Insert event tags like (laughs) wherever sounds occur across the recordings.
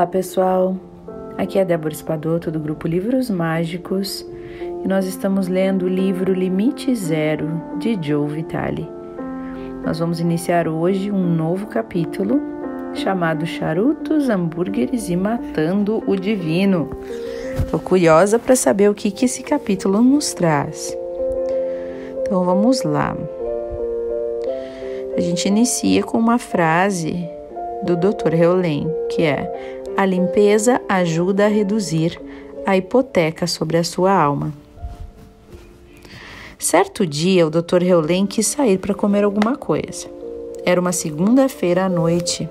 Olá pessoal, aqui é Débora Espadoto do grupo Livros Mágicos e nós estamos lendo o livro Limite Zero de Joe Vitale. Nós vamos iniciar hoje um novo capítulo chamado Charutos, Hambúrgueres e Matando o Divino. Estou curiosa para saber o que, que esse capítulo nos traz. Então vamos lá. A gente inicia com uma frase do Dr. Heulen, que é a limpeza ajuda a reduzir a hipoteca sobre a sua alma. Certo dia, o Dr. Heulen quis sair para comer alguma coisa. Era uma segunda-feira à noite.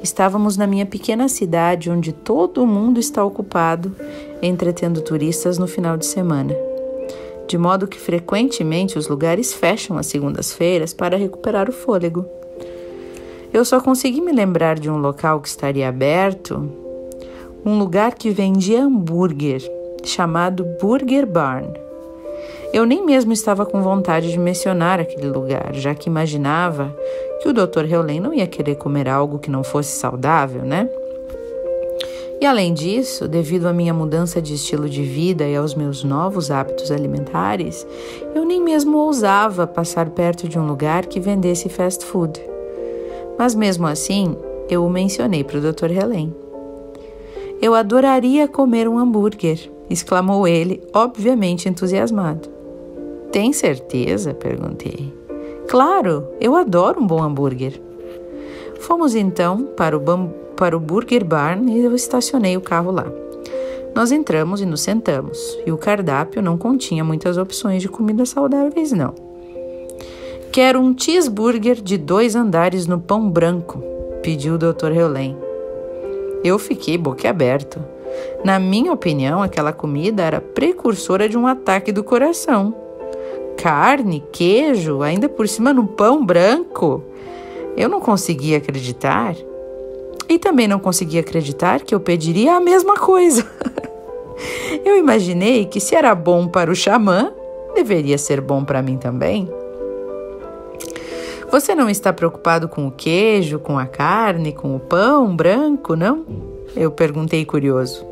Estávamos na minha pequena cidade onde todo mundo está ocupado entretendo turistas no final de semana. De modo que frequentemente os lugares fecham às segundas-feiras para recuperar o fôlego. Eu só consegui me lembrar de um local que estaria aberto, um lugar que vendia hambúrguer, chamado Burger Barn. Eu nem mesmo estava com vontade de mencionar aquele lugar, já que imaginava que o Dr. Heulen não ia querer comer algo que não fosse saudável, né? E além disso, devido à minha mudança de estilo de vida e aos meus novos hábitos alimentares, eu nem mesmo ousava passar perto de um lugar que vendesse fast food. Mas mesmo assim, eu o mencionei para o Dr. Helen. Eu adoraria comer um hambúrguer, exclamou ele, obviamente entusiasmado. Tem certeza? perguntei. Claro, eu adoro um bom hambúrguer. Fomos então para o, para o Burger Barn e eu estacionei o carro lá. Nós entramos e nos sentamos, e o cardápio não continha muitas opções de comidas saudáveis, não. Quero um cheeseburger de dois andares no pão branco, pediu o Dr. Heulen. Eu fiquei boquiaberto. Na minha opinião, aquela comida era precursora de um ataque do coração. Carne, queijo, ainda por cima no pão branco. Eu não conseguia acreditar. E também não conseguia acreditar que eu pediria a mesma coisa. (laughs) eu imaginei que se era bom para o xamã, deveria ser bom para mim também. Você não está preocupado com o queijo, com a carne, com o pão branco, não? Eu perguntei curioso.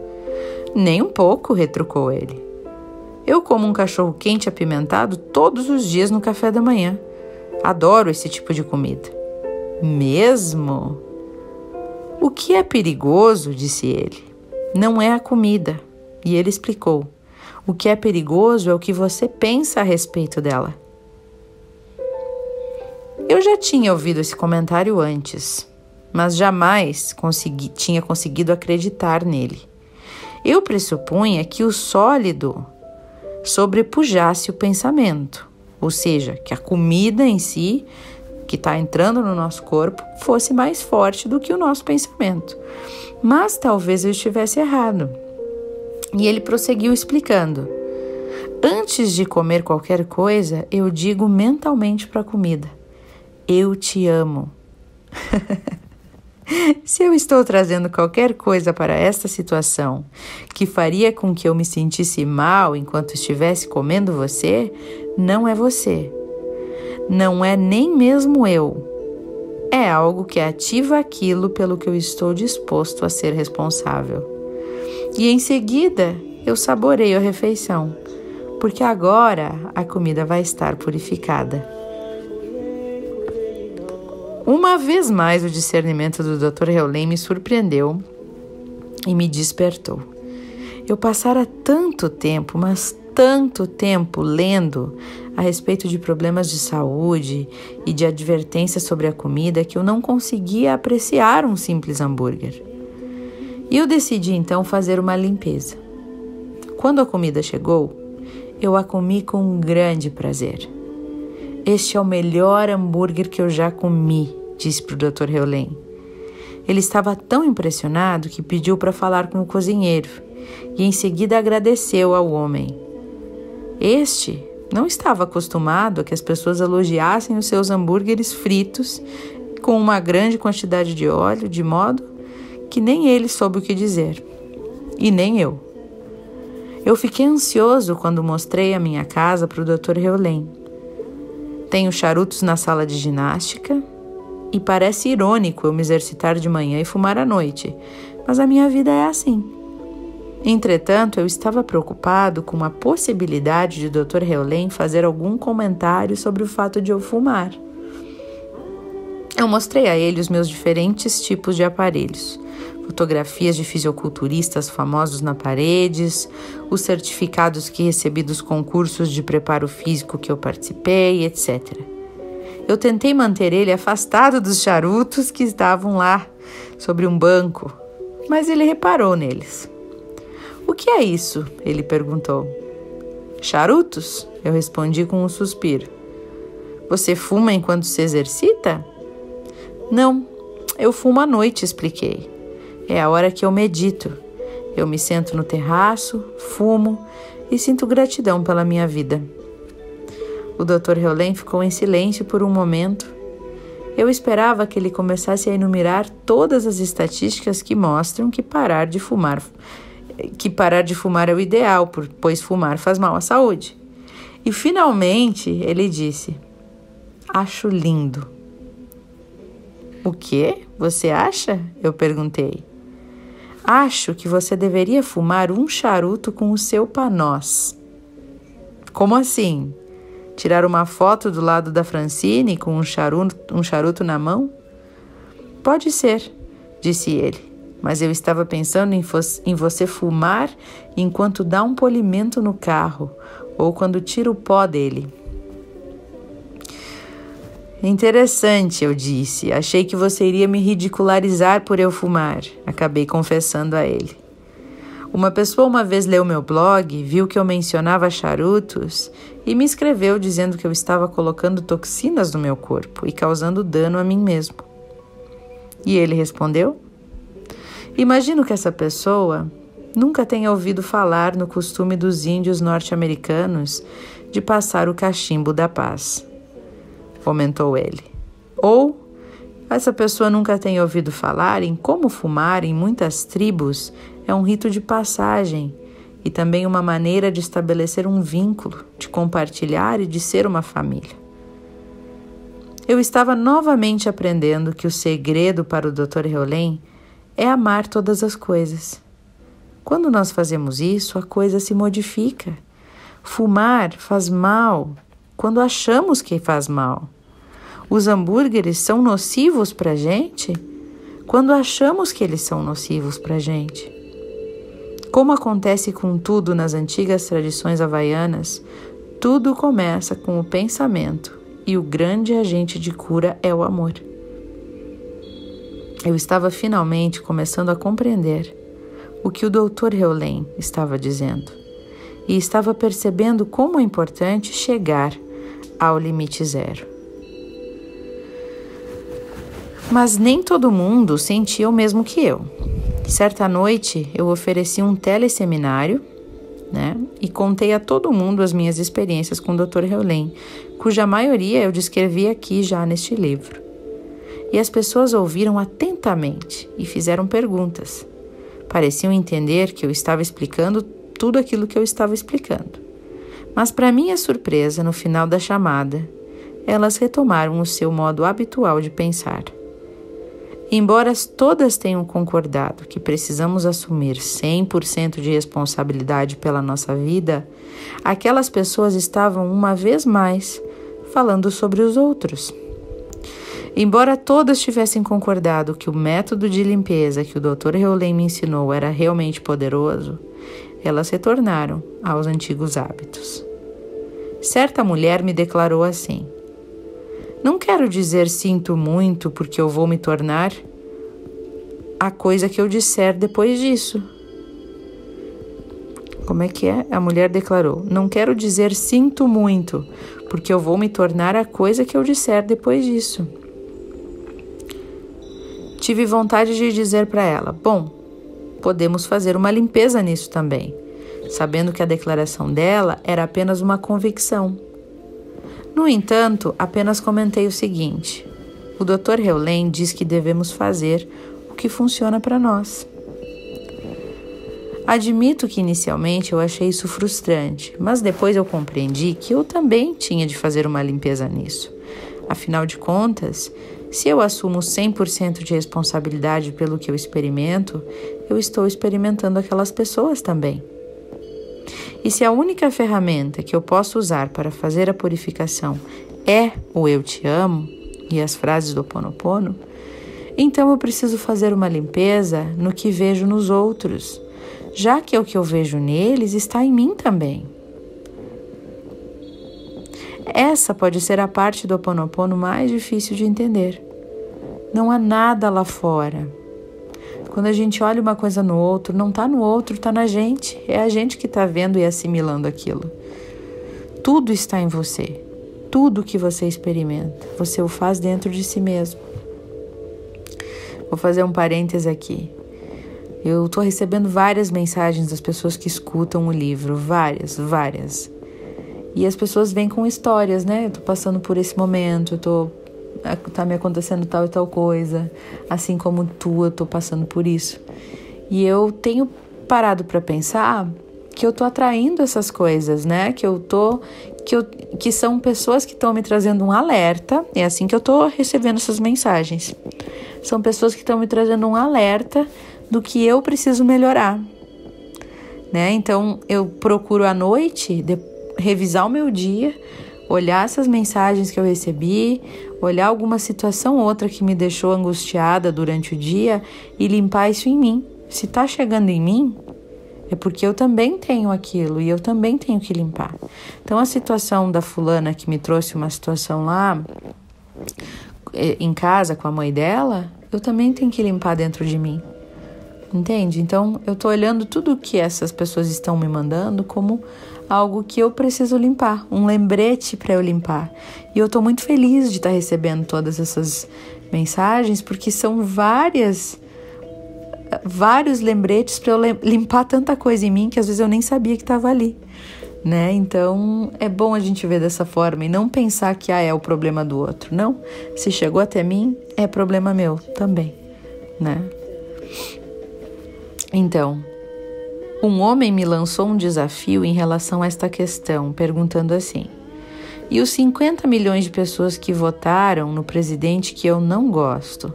Nem um pouco, retrucou ele. Eu como um cachorro quente apimentado todos os dias no café da manhã. Adoro esse tipo de comida. Mesmo? O que é perigoso, disse ele, não é a comida. E ele explicou: o que é perigoso é o que você pensa a respeito dela. Eu já tinha ouvido esse comentário antes, mas jamais consegui, tinha conseguido acreditar nele. Eu pressupunha que o sólido sobrepujasse o pensamento, ou seja, que a comida em si, que está entrando no nosso corpo, fosse mais forte do que o nosso pensamento. Mas talvez eu estivesse errado. E ele prosseguiu explicando. Antes de comer qualquer coisa, eu digo mentalmente para a comida: eu te amo. (laughs) (laughs) Se eu estou trazendo qualquer coisa para esta situação que faria com que eu me sentisse mal enquanto estivesse comendo você, não é você. Não é nem mesmo eu. É algo que ativa aquilo pelo que eu estou disposto a ser responsável. E em seguida eu saboreio a refeição, porque agora a comida vai estar purificada. Uma vez mais, o discernimento do Dr. Heulen me surpreendeu e me despertou. Eu passara tanto tempo, mas tanto tempo lendo a respeito de problemas de saúde e de advertências sobre a comida que eu não conseguia apreciar um simples hambúrguer. E eu decidi então fazer uma limpeza. Quando a comida chegou, eu a comi com um grande prazer. Este é o melhor hambúrguer que eu já comi, disse para o Dr. Heulen. Ele estava tão impressionado que pediu para falar com o cozinheiro e em seguida agradeceu ao homem. Este Não estava acostumado a que as pessoas elogiassem os seus hambúrgueres fritos com uma grande quantidade de óleo, de modo que nem ele soube o que dizer. E nem eu. Eu fiquei ansioso quando mostrei a minha casa para o Dr. Reolém. Tenho charutos na sala de ginástica e parece irônico eu me exercitar de manhã e fumar à noite, mas a minha vida é assim. Entretanto, eu estava preocupado com a possibilidade de Dr. Reolém fazer algum comentário sobre o fato de eu fumar. Eu mostrei a ele os meus diferentes tipos de aparelhos fotografias de fisiculturistas famosos na paredes, os certificados que recebi dos concursos de preparo físico que eu participei, etc. Eu tentei manter ele afastado dos charutos que estavam lá sobre um banco, mas ele reparou neles. O que é isso? ele perguntou. Charutos? Eu respondi com um suspiro. Você fuma enquanto se exercita? Não, eu fumo à noite, expliquei. É a hora que eu medito. Eu me sento no terraço, fumo e sinto gratidão pela minha vida. O Dr. Heulen ficou em silêncio por um momento. Eu esperava que ele começasse a enumerar todas as estatísticas que mostram que parar de fumar que parar de fumar é o ideal, pois fumar faz mal à saúde. E finalmente ele disse: Acho lindo. O que? Você acha? Eu perguntei. Acho que você deveria fumar um charuto com o seu panós. Como assim? Tirar uma foto do lado da Francine com um charuto, um charuto na mão? Pode ser, disse ele, mas eu estava pensando em, em você fumar enquanto dá um polimento no carro ou quando tira o pó dele. Interessante, eu disse. Achei que você iria me ridicularizar por eu fumar. Acabei confessando a ele. Uma pessoa uma vez leu meu blog, viu que eu mencionava charutos e me escreveu dizendo que eu estava colocando toxinas no meu corpo e causando dano a mim mesmo. E ele respondeu: Imagino que essa pessoa nunca tenha ouvido falar no costume dos índios norte-americanos de passar o cachimbo da paz comentou ele. Ou essa pessoa nunca tem ouvido falar em como fumar em muitas tribos é um rito de passagem e também uma maneira de estabelecer um vínculo, de compartilhar e de ser uma família. Eu estava novamente aprendendo que o segredo para o Dr. Reolém é amar todas as coisas. Quando nós fazemos isso, a coisa se modifica. Fumar faz mal quando achamos que faz mal. Os hambúrgueres são nocivos para a gente quando achamos que eles são nocivos para a gente. Como acontece com tudo nas antigas tradições havaianas, tudo começa com o pensamento e o grande agente de cura é o amor. Eu estava finalmente começando a compreender o que o Dr. Heulen estava dizendo e estava percebendo como é importante chegar ao limite zero. Mas nem todo mundo sentia o mesmo que eu. Certa noite eu ofereci um teleseminário né, e contei a todo mundo as minhas experiências com o Dr. Heulen, cuja maioria eu descrevi aqui já neste livro. E as pessoas ouviram atentamente e fizeram perguntas. Pareciam entender que eu estava explicando tudo aquilo que eu estava explicando. Mas, para minha surpresa, no final da chamada, elas retomaram o seu modo habitual de pensar. Embora todas tenham concordado que precisamos assumir 100% de responsabilidade pela nossa vida, aquelas pessoas estavam uma vez mais falando sobre os outros. Embora todas tivessem concordado que o método de limpeza que o Dr. Heulen me ensinou era realmente poderoso, elas retornaram aos antigos hábitos. Certa mulher me declarou assim: Não quero dizer sinto muito porque eu vou me tornar a coisa que eu disser depois disso. Como é que é? A mulher declarou: Não quero dizer sinto muito, porque eu vou me tornar a coisa que eu disser depois disso. Tive vontade de dizer para ela: Bom, podemos fazer uma limpeza nisso também. sabendo que a declaração dela era apenas uma convicção. No entanto, apenas comentei o seguinte: o Dr. Heulen diz que devemos fazer o que funciona para nós. Admito que inicialmente eu achei isso frustrante, mas depois eu compreendi que eu também tinha de fazer uma limpeza nisso. Afinal de contas, se eu assumo 100% de responsabilidade pelo que eu experimento, eu estou experimentando aquelas pessoas também. E se a única ferramenta que eu posso usar para fazer a purificação é o eu te amo e as frases do Ponopono, então eu preciso fazer uma limpeza no que vejo nos outros já que o que eu vejo neles está em mim também. Essa pode ser a parte do Ho Oponopono mais difícil de entender. Não há nada lá fora. Quando a gente olha uma coisa no outro, não está no outro, está na gente. É a gente que está vendo e assimilando aquilo. Tudo está em você. Tudo que você experimenta, você o faz dentro de si mesmo. Vou fazer um parêntese aqui. Eu estou recebendo várias mensagens das pessoas que escutam o livro, várias, várias. E as pessoas vêm com histórias, né? Eu tô passando por esse momento, eu tô tá me acontecendo tal e tal coisa, assim como tu, eu tô passando por isso. E eu tenho parado para pensar que eu tô atraindo essas coisas, né? Que eu tô que, eu, que são pessoas que estão me trazendo um alerta. É assim que eu tô recebendo essas mensagens. São pessoas que estão me trazendo um alerta do que eu preciso melhorar. Né? Então eu procuro à noite de, revisar o meu dia, olhar essas mensagens que eu recebi, olhar alguma situação ou outra que me deixou angustiada durante o dia e limpar isso em mim. Se está chegando em mim, é porque eu também tenho aquilo e eu também tenho que limpar. Então a situação da fulana que me trouxe uma situação lá eh, em casa com a mãe dela, eu também tenho que limpar dentro de mim. Entende? Então eu tô olhando tudo que essas pessoas estão me mandando como algo que eu preciso limpar, um lembrete para eu limpar. E eu tô muito feliz de estar tá recebendo todas essas mensagens porque são várias vários lembretes para eu limpar tanta coisa em mim que às vezes eu nem sabia que estava ali. Né? Então é bom a gente ver dessa forma e não pensar que ah, é o problema do outro. Não, se chegou até mim, é problema meu também, né? Então, um homem me lançou um desafio em relação a esta questão, perguntando assim: e os 50 milhões de pessoas que votaram no presidente que eu não gosto?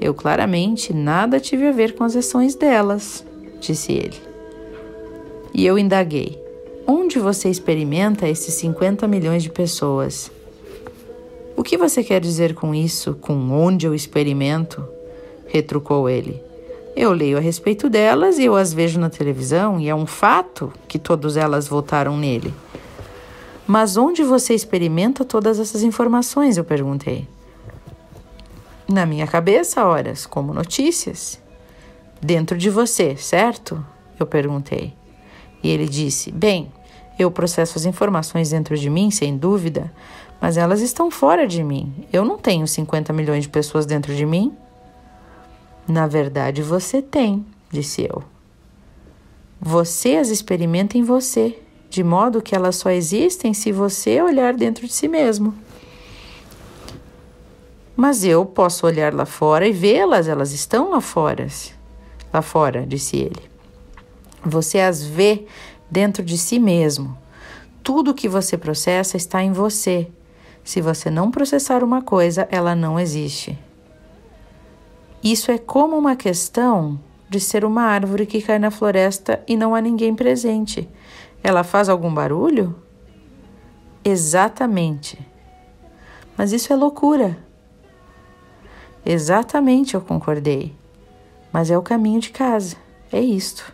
Eu claramente nada tive a ver com as ações delas, disse ele. E eu indaguei: onde você experimenta esses 50 milhões de pessoas? O que você quer dizer com isso, com onde eu experimento? retrucou ele. Eu leio a respeito delas e eu as vejo na televisão, e é um fato que todas elas votaram nele. Mas onde você experimenta todas essas informações? Eu perguntei. Na minha cabeça, horas, como notícias. Dentro de você, certo? Eu perguntei. E ele disse: Bem, eu processo as informações dentro de mim, sem dúvida, mas elas estão fora de mim. Eu não tenho 50 milhões de pessoas dentro de mim. Na verdade, você tem, disse eu. Você as experimenta em você, de modo que elas só existem se você olhar dentro de si mesmo. Mas eu posso olhar lá fora e vê-las, elas estão lá fora. Lá fora, disse ele. Você as vê dentro de si mesmo. Tudo que você processa está em você. Se você não processar uma coisa, ela não existe. Isso é como uma questão de ser uma árvore que cai na floresta e não há ninguém presente. Ela faz algum barulho? Exatamente. Mas isso é loucura. Exatamente, eu concordei. Mas é o caminho de casa. É isto.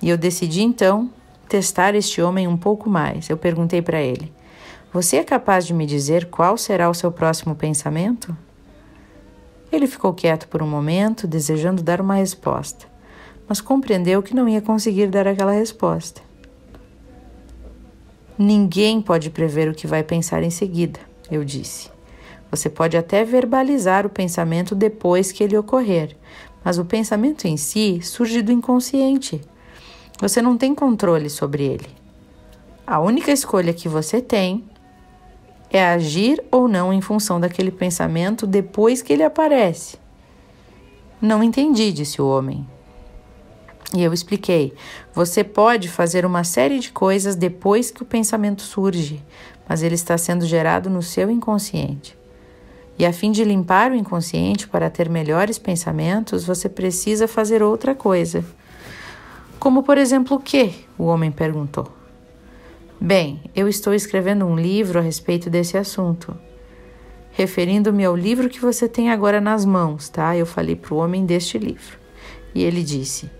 E eu decidi então testar este homem um pouco mais. Eu perguntei para ele: Você é capaz de me dizer qual será o seu próximo pensamento? Ele ficou quieto por um momento, desejando dar uma resposta, mas compreendeu que não ia conseguir dar aquela resposta. Ninguém pode prever o que vai pensar em seguida, eu disse. Você pode até verbalizar o pensamento depois que ele ocorrer, mas o pensamento em si surge do inconsciente. Você não tem controle sobre ele. A única escolha que você tem é agir ou não em função daquele pensamento depois que ele aparece. Não entendi, disse o homem. E eu expliquei: você pode fazer uma série de coisas depois que o pensamento surge, mas ele está sendo gerado no seu inconsciente. E a fim de limpar o inconsciente para ter melhores pensamentos, você precisa fazer outra coisa. Como, por exemplo, o que? O homem perguntou. Bem, eu estou escrevendo um livro a respeito desse assunto. Referindo-me ao livro que você tem agora nas mãos, tá? Eu falei para o homem deste livro. E ele disse: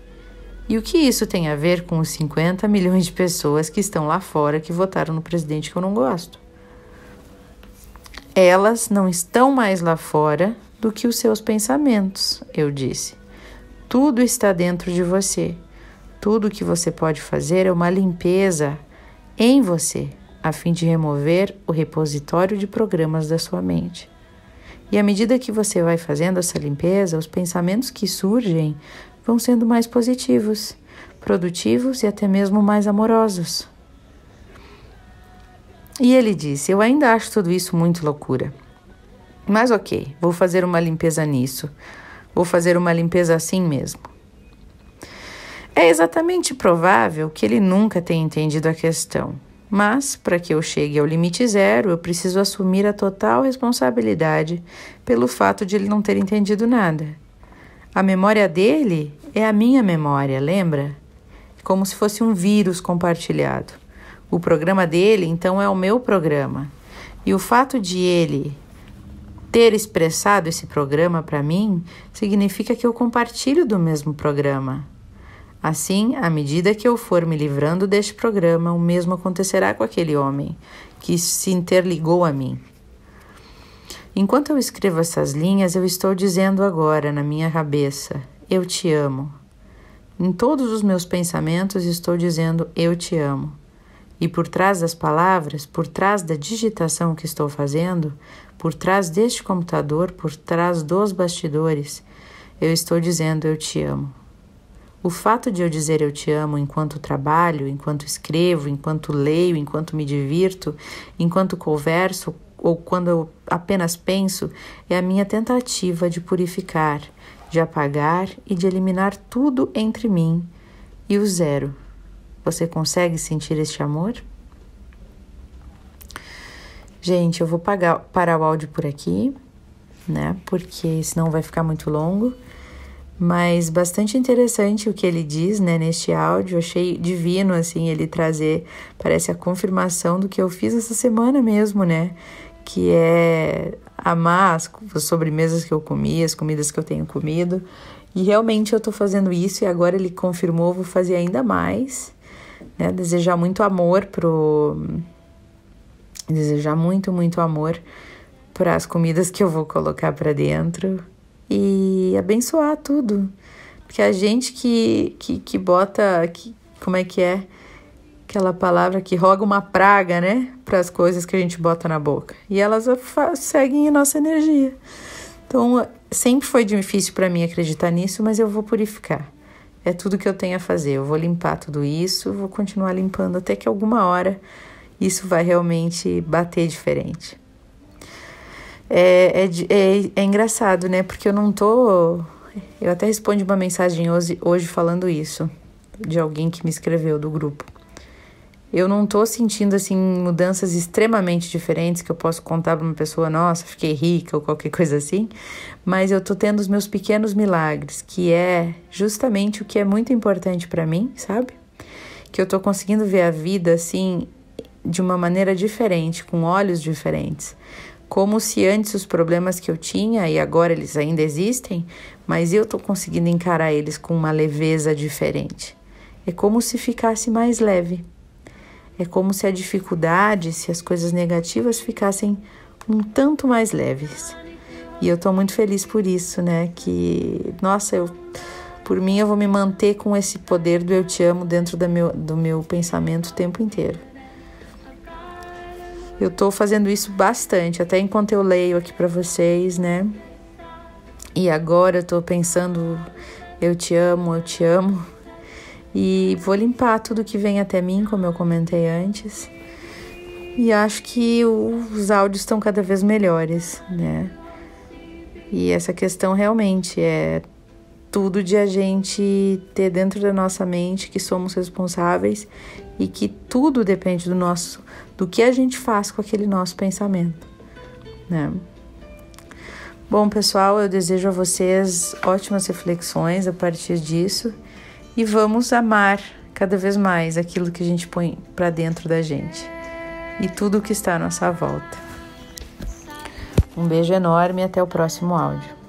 E o que isso tem a ver com os 50 milhões de pessoas que estão lá fora que votaram no presidente que eu não gosto? Elas não estão mais lá fora do que os seus pensamentos, eu disse. Tudo está dentro de você. Tudo que você pode fazer é uma limpeza em você, a fim de remover o repositório de programas da sua mente. E à medida que você vai fazendo essa limpeza, os pensamentos que surgem vão sendo mais positivos, produtivos e até mesmo mais amorosos. E ele disse: Eu ainda acho tudo isso muito loucura. Mas ok, vou fazer uma limpeza nisso. Vou fazer uma limpeza assim mesmo. É exatamente provável que ele nunca tenha entendido a questão, mas para que eu chegue ao limite zero, eu preciso assumir a total responsabilidade pelo fato de ele não ter entendido nada. A memória dele é a minha memória, lembra? Como se fosse um vírus compartilhado. O programa dele, então, é o meu programa. E o fato de ele ter expressado esse programa para mim significa que eu compartilho do mesmo programa. Assim, à medida que eu for me livrando deste programa, o mesmo acontecerá com aquele homem que se interligou a mim. Enquanto eu escrevo essas linhas, eu estou dizendo agora na minha cabeça: Eu te amo. Em todos os meus pensamentos, estou dizendo: Eu te amo. E por trás das palavras, por trás da digitação que estou fazendo, por trás deste computador, por trás dos bastidores, eu estou dizendo: Eu te amo. O fato de eu dizer eu te amo enquanto trabalho, enquanto escrevo, enquanto leio, enquanto me divirto, enquanto converso ou quando eu apenas penso, é a minha tentativa de purificar, de apagar e de eliminar tudo entre mim e o zero. Você consegue sentir este amor? Gente, eu vou pagar, parar o áudio por aqui, né? Porque senão vai ficar muito longo. Mas bastante interessante o que ele diz, né, neste áudio. Achei divino, assim, ele trazer, parece a confirmação do que eu fiz essa semana mesmo, né? Que é amar as, as sobremesas que eu comi, as comidas que eu tenho comido. E realmente eu tô fazendo isso e agora ele confirmou, vou fazer ainda mais, né? Desejar muito amor pro. Desejar muito, muito amor para as comidas que eu vou colocar para dentro e abençoar tudo. Porque a gente que, que, que bota, que, como é que é? Aquela palavra que roga uma praga, né? Para as coisas que a gente bota na boca. E elas seguem a nossa energia. Então, sempre foi difícil para mim acreditar nisso, mas eu vou purificar. É tudo que eu tenho a fazer. Eu vou limpar tudo isso, vou continuar limpando até que alguma hora isso vai realmente bater diferente. É, é, é, é engraçado, né? Porque eu não tô. Eu até respondi uma mensagem hoje, hoje falando isso, de alguém que me escreveu do grupo. Eu não tô sentindo, assim, mudanças extremamente diferentes que eu posso contar pra uma pessoa, nossa, fiquei rica ou qualquer coisa assim, mas eu tô tendo os meus pequenos milagres, que é justamente o que é muito importante para mim, sabe? Que eu tô conseguindo ver a vida, assim, de uma maneira diferente, com olhos diferentes como se antes os problemas que eu tinha e agora eles ainda existem, mas eu estou conseguindo encarar eles com uma leveza diferente. É como se ficasse mais leve. É como se a dificuldade, se as coisas negativas ficassem um tanto mais leves. E eu estou muito feliz por isso, né? Que, nossa, eu, por mim eu vou me manter com esse poder do eu te amo dentro meu, do meu pensamento o tempo inteiro. Eu tô fazendo isso bastante, até enquanto eu leio aqui para vocês, né? E agora eu tô pensando, eu te amo, eu te amo. E vou limpar tudo que vem até mim, como eu comentei antes. E acho que os áudios estão cada vez melhores, né? E essa questão realmente é tudo de a gente ter dentro da nossa mente que somos responsáveis e que tudo depende do nosso do que a gente faz com aquele nosso pensamento, né? Bom, pessoal, eu desejo a vocês ótimas reflexões a partir disso e vamos amar cada vez mais aquilo que a gente põe para dentro da gente e tudo que está à nossa volta. Um beijo enorme e até o próximo áudio.